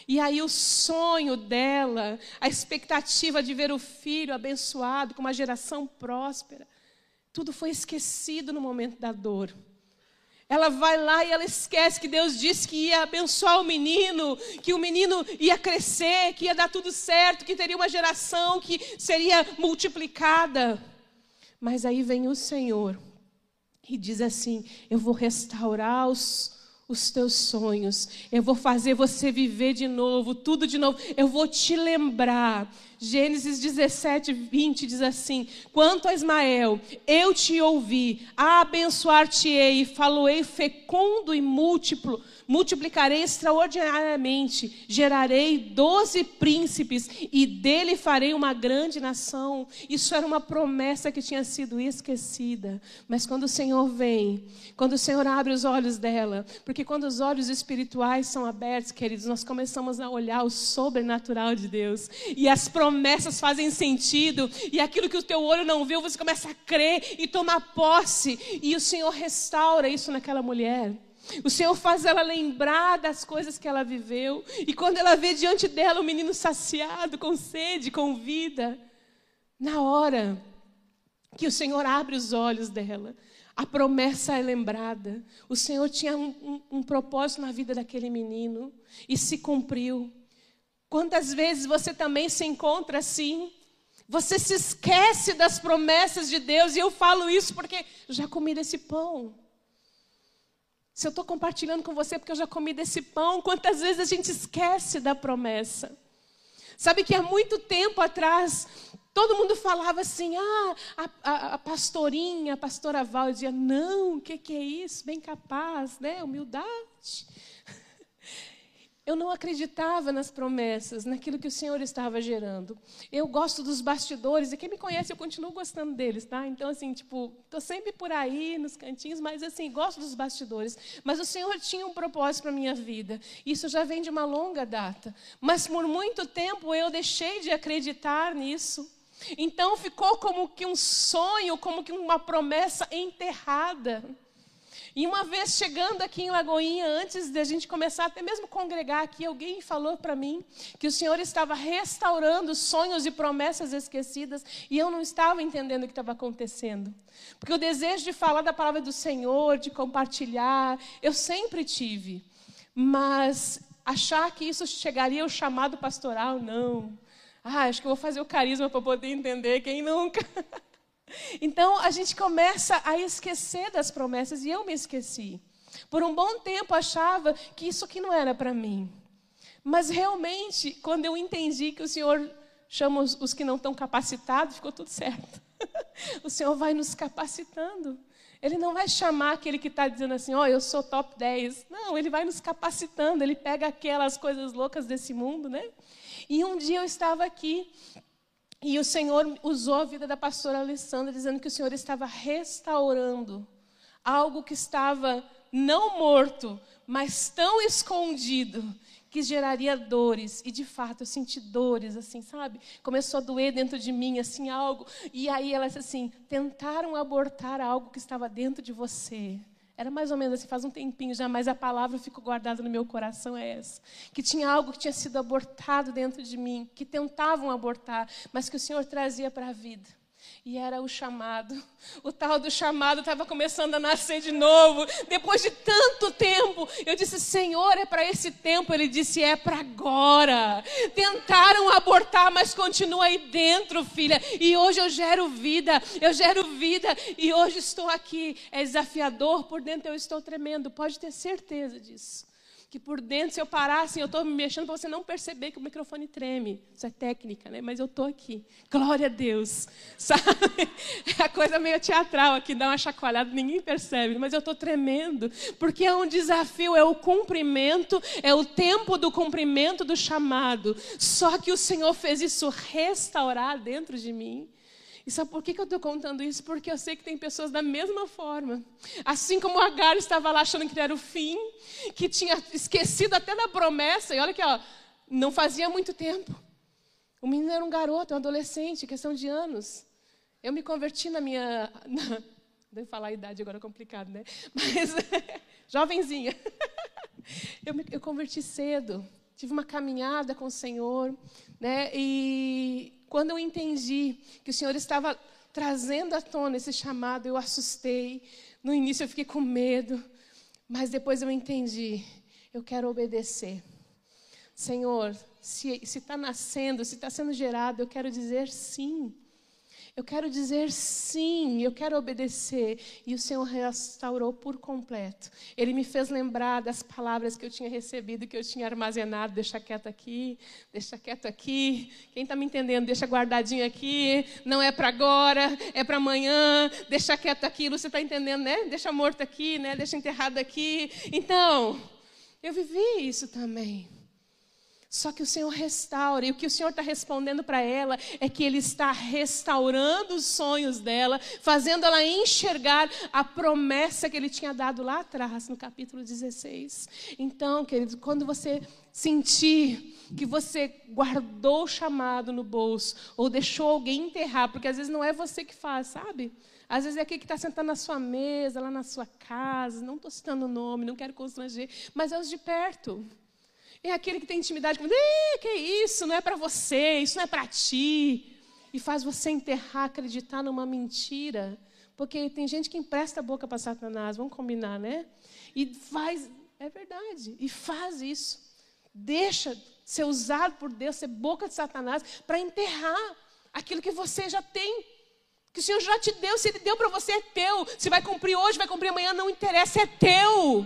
E aí o sonho dela, a expectativa de ver o filho abençoado com uma geração próspera, tudo foi esquecido no momento da dor. Ela vai lá e ela esquece que Deus disse que ia abençoar o menino, que o menino ia crescer, que ia dar tudo certo, que teria uma geração que seria multiplicada. Mas aí vem o Senhor e diz assim: Eu vou restaurar os, os teus sonhos, eu vou fazer você viver de novo, tudo de novo, eu vou te lembrar Gênesis 17, 20 diz assim: Quanto a Ismael, eu te ouvi, abençoar-te-ei, faloei fecundo e múltiplo, multiplicarei extraordinariamente, gerarei doze príncipes e dele farei uma grande nação. Isso era uma promessa que tinha sido esquecida. Mas quando o Senhor vem, quando o Senhor abre os olhos dela, porque quando os olhos espirituais são abertos, queridos, nós começamos a olhar o sobrenatural de Deus e as promessas promessas fazem sentido, e aquilo que o teu olho não viu, você começa a crer e tomar posse, e o Senhor restaura isso naquela mulher. O Senhor faz ela lembrar das coisas que ela viveu, e quando ela vê diante dela o um menino saciado, com sede, com vida, na hora que o Senhor abre os olhos dela, a promessa é lembrada. O Senhor tinha um, um, um propósito na vida daquele menino e se cumpriu. Quantas vezes você também se encontra assim? Você se esquece das promessas de Deus, e eu falo isso porque já comi desse pão. Se eu estou compartilhando com você porque eu já comi desse pão, quantas vezes a gente esquece da promessa? Sabe que há muito tempo atrás, Todo mundo falava assim, ah, a, a, a pastorinha, a pastora Val, dizia, não, o que, que é isso? Bem capaz, né? Humildade. Eu não acreditava nas promessas, naquilo que o Senhor estava gerando. Eu gosto dos bastidores, e quem me conhece, eu continuo gostando deles, tá? Então, assim, tipo, estou sempre por aí, nos cantinhos, mas, assim, gosto dos bastidores. Mas o Senhor tinha um propósito para a minha vida. Isso já vem de uma longa data. Mas, por muito tempo, eu deixei de acreditar nisso. Então, ficou como que um sonho, como que uma promessa enterrada. E uma vez chegando aqui em Lagoinha, antes de a gente começar até mesmo congregar aqui, alguém falou para mim que o Senhor estava restaurando sonhos e promessas esquecidas e eu não estava entendendo o que estava acontecendo. Porque o desejo de falar da palavra do Senhor, de compartilhar, eu sempre tive. Mas achar que isso chegaria ao chamado pastoral, não. Ah, acho que eu vou fazer o carisma para poder entender, quem nunca? Então a gente começa a esquecer das promessas e eu me esqueci. Por um bom tempo achava que isso aqui não era para mim. Mas realmente, quando eu entendi que o Senhor chama os, que não estão capacitados, ficou tudo certo. o Senhor vai nos capacitando. Ele não vai chamar aquele que está dizendo assim, ó, oh, eu sou top 10. Não, ele vai nos capacitando, ele pega aquelas coisas loucas desse mundo, né? E um dia eu estava aqui e o Senhor usou a vida da pastora Alessandra, dizendo que o Senhor estava restaurando algo que estava não morto, mas tão escondido que geraria dores. E de fato eu senti dores, assim, sabe? Começou a doer dentro de mim, assim, algo. E aí ela disse assim: tentaram abortar algo que estava dentro de você. Era mais ou menos assim, faz um tempinho já, mas a palavra ficou guardada no meu coração é essa. Que tinha algo que tinha sido abortado dentro de mim, que tentavam abortar, mas que o Senhor trazia para a vida. E era o chamado. O tal do chamado estava começando a nascer de novo. Depois de tanto tempo, eu disse: Senhor, é para esse tempo. Ele disse: É para agora. Tentaram abortar, mas continua aí dentro, filha. E hoje eu gero vida. Eu gero vida. E hoje estou aqui. É desafiador, por dentro eu estou tremendo. Pode ter certeza disso que por dentro, se eu parar assim, eu estou me mexendo para você não perceber que o microfone treme. Isso é técnica, né? Mas eu estou aqui. Glória a Deus. Sabe? É a coisa meio teatral aqui, dá uma chacoalhada, ninguém percebe. Mas eu estou tremendo, porque é um desafio, é o cumprimento, é o tempo do cumprimento do chamado. Só que o Senhor fez isso restaurar dentro de mim. E sabe por que, eu estou contando isso? Porque eu sei que tem pessoas da mesma forma. Assim como o Agar estava lá achando que era o fim, que tinha esquecido até da promessa, e olha aqui, ó, não fazia muito tempo. O menino era um garoto, um adolescente, questão de anos. Eu me converti na minha. Na, devo falar a idade agora é complicado, né? Mas, jovenzinha. Eu me eu converti cedo, tive uma caminhada com o Senhor, né? E quando eu entendi que o Senhor estava trazendo à tona esse chamado, eu assustei. No início eu fiquei com medo, mas depois eu entendi. Eu quero obedecer. Senhor, se está nascendo, se está sendo gerado, eu quero dizer sim. Eu quero dizer sim, eu quero obedecer. E o Senhor restaurou por completo. Ele me fez lembrar das palavras que eu tinha recebido, que eu tinha armazenado. Deixa quieto aqui, deixa quieto aqui. Quem está me entendendo, deixa guardadinho aqui. Não é para agora, é para amanhã. Deixa quieto aqui. Você está entendendo, né? Deixa morto aqui, né? Deixa enterrado aqui. Então, eu vivi isso também. Só que o Senhor restaura, e o que o Senhor está respondendo para ela é que Ele está restaurando os sonhos dela, fazendo ela enxergar a promessa que Ele tinha dado lá atrás, no capítulo 16. Então, querido, quando você sentir que você guardou o chamado no bolso, ou deixou alguém enterrar, porque às vezes não é você que faz, sabe? Às vezes é aquele que está sentado na sua mesa, lá na sua casa, não estou citando o nome, não quero constranger, mas é os de perto. É aquele que tem intimidade com você. Que isso? Não é para você, isso não é para ti. E faz você enterrar, acreditar numa mentira. Porque tem gente que empresta a boca para Satanás, vamos combinar, né? E faz, é verdade, e faz isso. Deixa ser usado por Deus, ser boca de Satanás, para enterrar aquilo que você já tem. Que o Senhor já te deu, se Ele deu para você, é teu. Se vai cumprir hoje, vai cumprir amanhã, não interessa, é teu.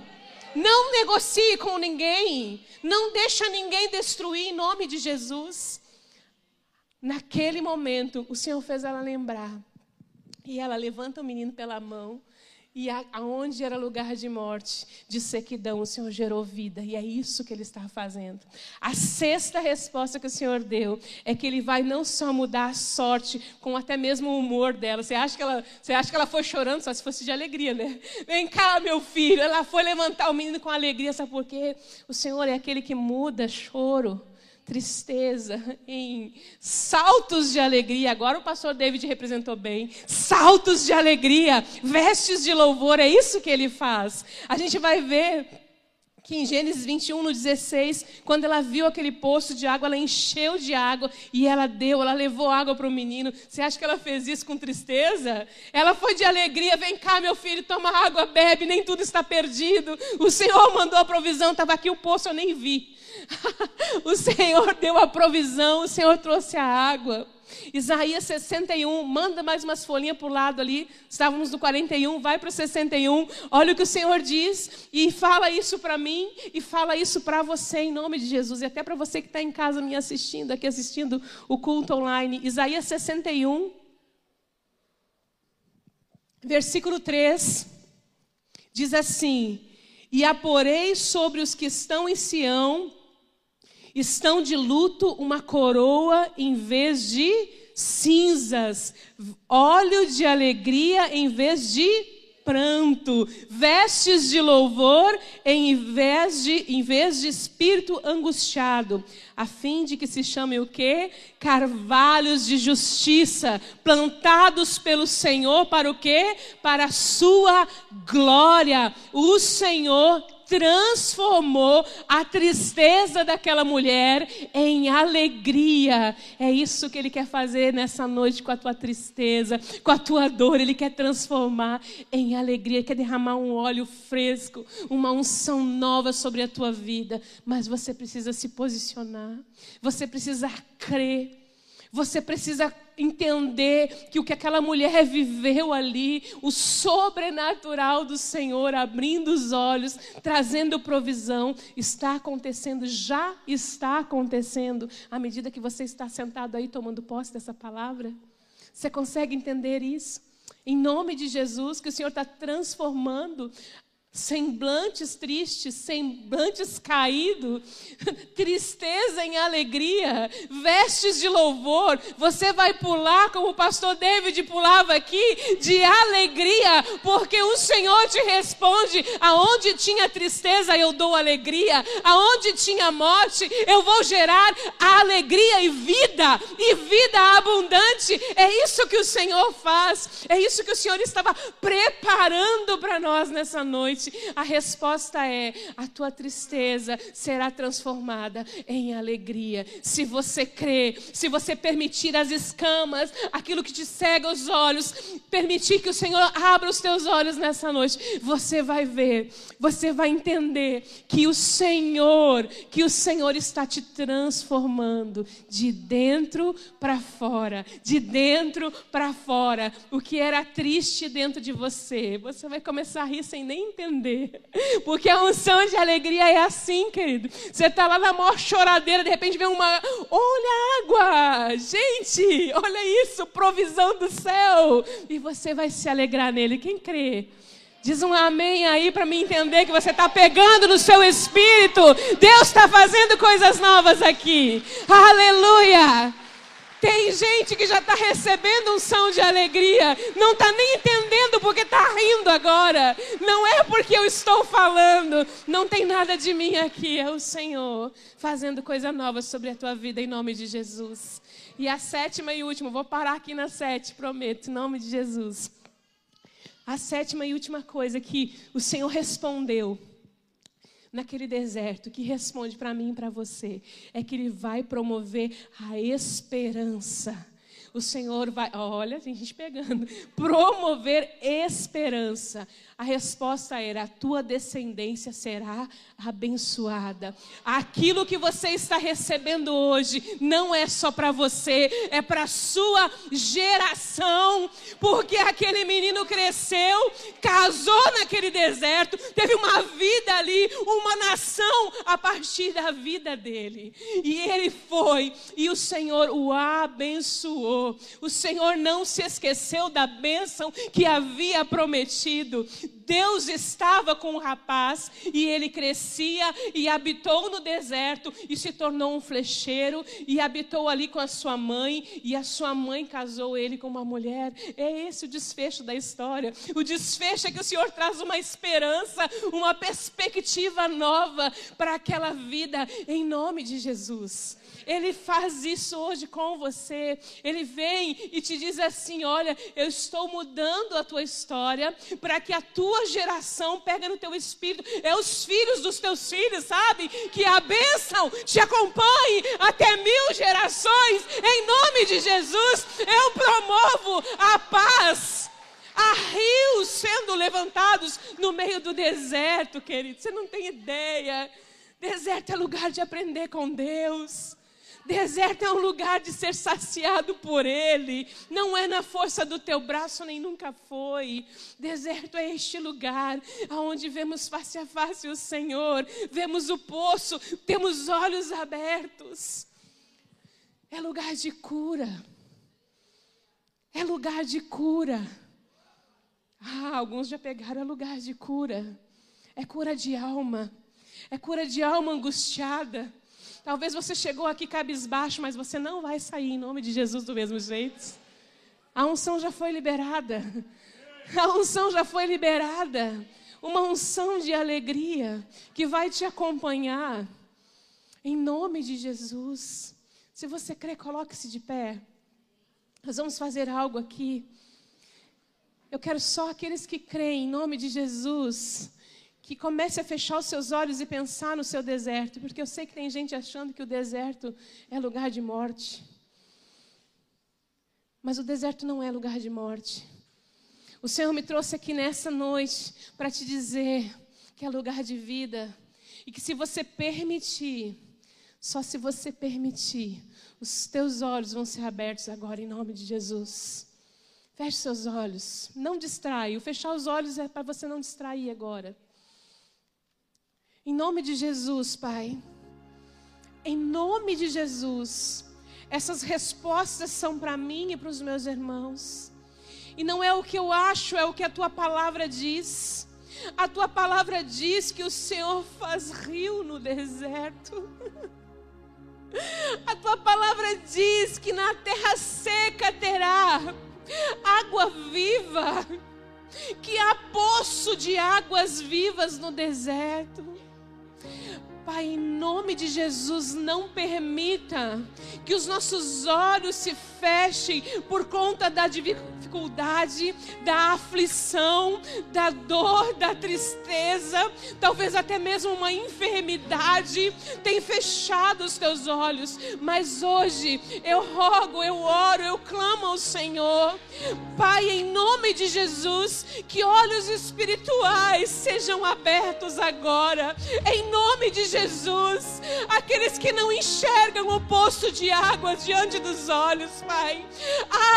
Não negocie com ninguém. Não deixa ninguém destruir em nome de Jesus. naquele momento, o Senhor fez ela lembrar. E ela levanta o menino pela mão e aonde era lugar de morte, de sequidão, o Senhor gerou vida. E é isso que Ele está fazendo. A sexta resposta que o Senhor deu é que Ele vai não só mudar a sorte, como até mesmo o humor dela. Você acha que ela, você acha que ela foi chorando só se fosse de alegria, né? Vem cá, meu filho. Ela foi levantar o menino com alegria. Sabe por quê? O Senhor é aquele que muda choro tristeza, em saltos de alegria. Agora o pastor David representou bem. Saltos de alegria, vestes de louvor, é isso que ele faz. A gente vai ver que em Gênesis 21, no 16, quando ela viu aquele poço de água, ela encheu de água e ela deu, ela levou água para o menino. Você acha que ela fez isso com tristeza? Ela foi de alegria, vem cá, meu filho, toma água, bebe, nem tudo está perdido. O Senhor mandou a provisão, estava aqui o poço, eu nem vi. o Senhor deu a provisão, o Senhor trouxe a água. Isaías 61, manda mais umas folhinhas para o lado ali. Estávamos no 41, vai para o 61. Olha o que o Senhor diz e fala isso para mim e fala isso para você em nome de Jesus. E até para você que está em casa me assistindo, aqui assistindo o culto online. Isaías 61, versículo 3, diz assim: E aporei sobre os que estão em Sião estão de luto uma coroa em vez de cinzas, óleo de alegria em vez de pranto, vestes de louvor em vez de, em vez de espírito angustiado, a fim de que se chamem o quê? Carvalhos de justiça, plantados pelo Senhor para o quê? Para a sua glória. O Senhor transformou a tristeza daquela mulher em alegria. É isso que Ele quer fazer nessa noite com a tua tristeza, com a tua dor. Ele quer transformar em alegria, Ele quer derramar um óleo fresco, uma unção nova sobre a tua vida. Mas você precisa se posicionar, você precisa crer. Você precisa entender que o que aquela mulher viveu ali, o sobrenatural do Senhor abrindo os olhos, trazendo provisão, está acontecendo, já está acontecendo, à medida que você está sentado aí tomando posse dessa palavra. Você consegue entender isso? Em nome de Jesus, que o Senhor está transformando semblantes tristes, semblantes caídos, tristeza em alegria, vestes de louvor. Você vai pular como o pastor David pulava aqui, de alegria, porque o Senhor te responde: aonde tinha tristeza, eu dou alegria, aonde tinha morte, eu vou gerar alegria e vida, e vida abundante. É isso que o Senhor faz, é isso que o Senhor estava preparando para nós nessa noite. A resposta é: a tua tristeza será transformada em alegria. Se você crer, se você permitir as escamas, aquilo que te cega os olhos, permitir que o Senhor abra os teus olhos nessa noite, você vai ver, você vai entender que o Senhor, que o Senhor está te transformando de dentro para fora, de dentro para fora. O que era triste dentro de você, você vai começar a rir sem nem entender entender. Porque a unção de alegria é assim, querido. Você está lá na maior choradeira, de repente vem uma. Olha a água! Gente, olha isso, provisão do céu! E você vai se alegrar nele. Quem crê? Diz um amém aí para me entender que você está pegando no seu espírito. Deus está fazendo coisas novas aqui. Aleluia! Tem gente que já está recebendo um som de alegria, não está nem entendendo porque está rindo agora. Não é porque eu estou falando, não tem nada de mim aqui, é o Senhor fazendo coisa nova sobre a tua vida em nome de Jesus. E a sétima e última, vou parar aqui na sete, prometo, em nome de Jesus. A sétima e última coisa que o Senhor respondeu naquele deserto que responde para mim e para você é que Ele vai promover a esperança. O Senhor vai, olha, tem gente pegando, promover esperança. A resposta era: a tua descendência será abençoada. Aquilo que você está recebendo hoje não é só para você, é para a sua geração, porque aquele menino cresceu, casou naquele deserto, teve uma vida ali, uma nação a partir da vida dele. E ele foi, e o Senhor o abençoou. O Senhor não se esqueceu da bênção que havia prometido. Deus estava com o rapaz e ele crescia e habitou no deserto e se tornou um flecheiro e habitou ali com a sua mãe e a sua mãe casou ele com uma mulher. É esse o desfecho da história. O desfecho é que o Senhor traz uma esperança, uma perspectiva nova para aquela vida em nome de Jesus. Ele faz isso hoje com você. Ele vem e te diz assim: Olha, eu estou mudando a tua história para que a tua geração pegue no teu espírito. É os filhos dos teus filhos, sabe? Que a bênção te acompanhe até mil gerações. Em nome de Jesus, eu promovo a paz. Há rios sendo levantados no meio do deserto, querido. Você não tem ideia. Deserto é lugar de aprender com Deus. Deserto é um lugar de ser saciado por Ele. Não é na força do teu braço, nem nunca foi. Deserto é este lugar onde vemos face a face o Senhor, vemos o poço, temos olhos abertos. É lugar de cura. É lugar de cura. Ah, alguns já pegaram é lugar de cura. É cura de alma. É cura de alma angustiada. Talvez você chegou aqui cabisbaixo, mas você não vai sair em nome de Jesus do mesmo jeito. A unção já foi liberada. A unção já foi liberada. Uma unção de alegria que vai te acompanhar. Em nome de Jesus. Se você crê, coloque-se de pé. Nós vamos fazer algo aqui. Eu quero só aqueles que creem em nome de Jesus que comece a fechar os seus olhos e pensar no seu deserto, porque eu sei que tem gente achando que o deserto é lugar de morte. Mas o deserto não é lugar de morte. O Senhor me trouxe aqui nessa noite para te dizer que é lugar de vida e que se você permitir, só se você permitir, os teus olhos vão ser abertos agora em nome de Jesus. Feche seus olhos, não distraia. O fechar os olhos é para você não distrair agora. Em nome de Jesus, Pai. Em nome de Jesus. Essas respostas são para mim e para os meus irmãos. E não é o que eu acho, é o que a tua palavra diz. A tua palavra diz que o Senhor faz rio no deserto. A tua palavra diz que na terra seca terá água viva, que há poço de águas vivas no deserto. Pai, em nome de Jesus, não permita que os nossos olhos se fechem por conta da dificuldade, da aflição, da dor, da tristeza, talvez até mesmo uma enfermidade tem fechado os teus olhos. Mas hoje eu rogo, eu oro, eu clamo ao Senhor, Pai, em nome de Jesus, que olhos espirituais sejam abertos agora, em nome de Jesus aqueles que não enxergam o poço de águas diante dos olhos, Pai.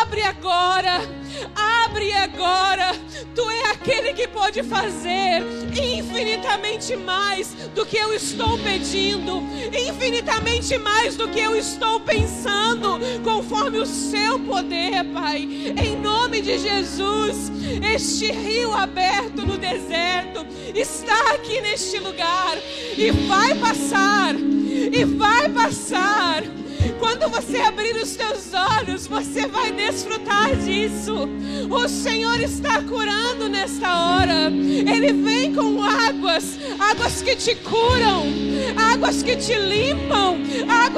Abre agora, abre agora. Tu é aquele que pode fazer infinitamente mais do que eu estou pedindo, infinitamente mais do que eu estou pensando, conforme o seu poder, Pai. Em nome de Jesus, este rio aberto no deserto está aqui neste lugar e vai passar, e vai passar. Quando você abrir os teus olhos, você vai desfrutar disso. O Senhor está curando nesta hora. Ele vem com águas, águas que te curam, águas que te limpam, águas